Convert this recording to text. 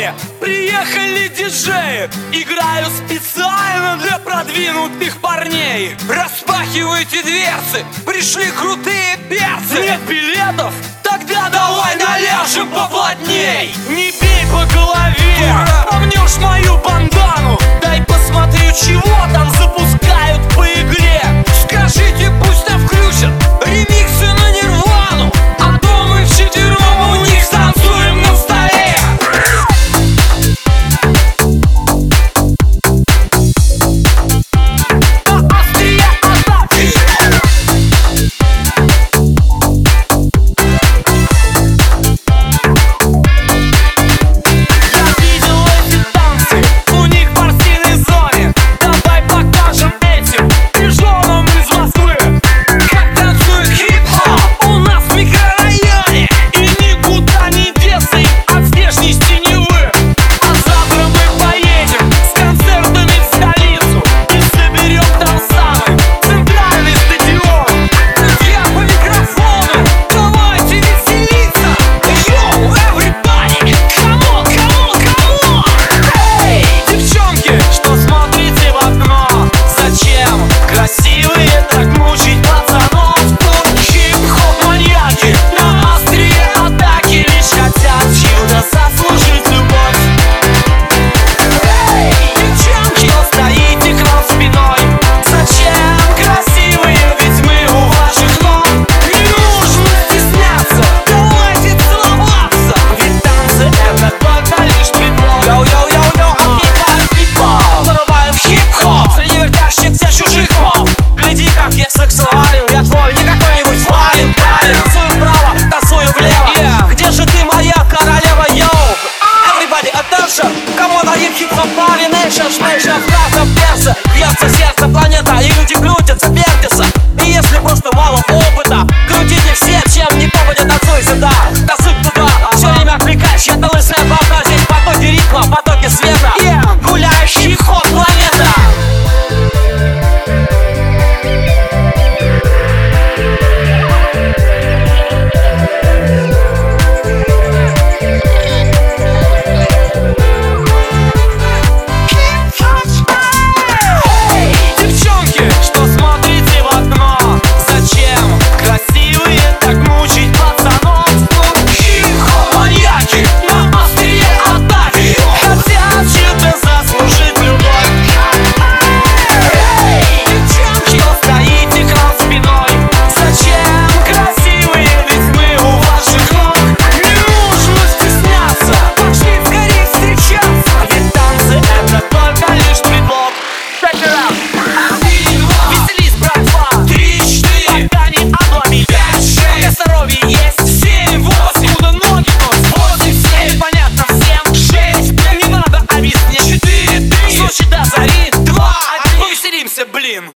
море. Приехали диджеи. Играю специально для продвинутых парней. Распахивайте дверцы. Пришли крутые перцы. Нет билетов? Тогда давай наляжем поплотней. Не бей по голове. Помнешь мою чего I see you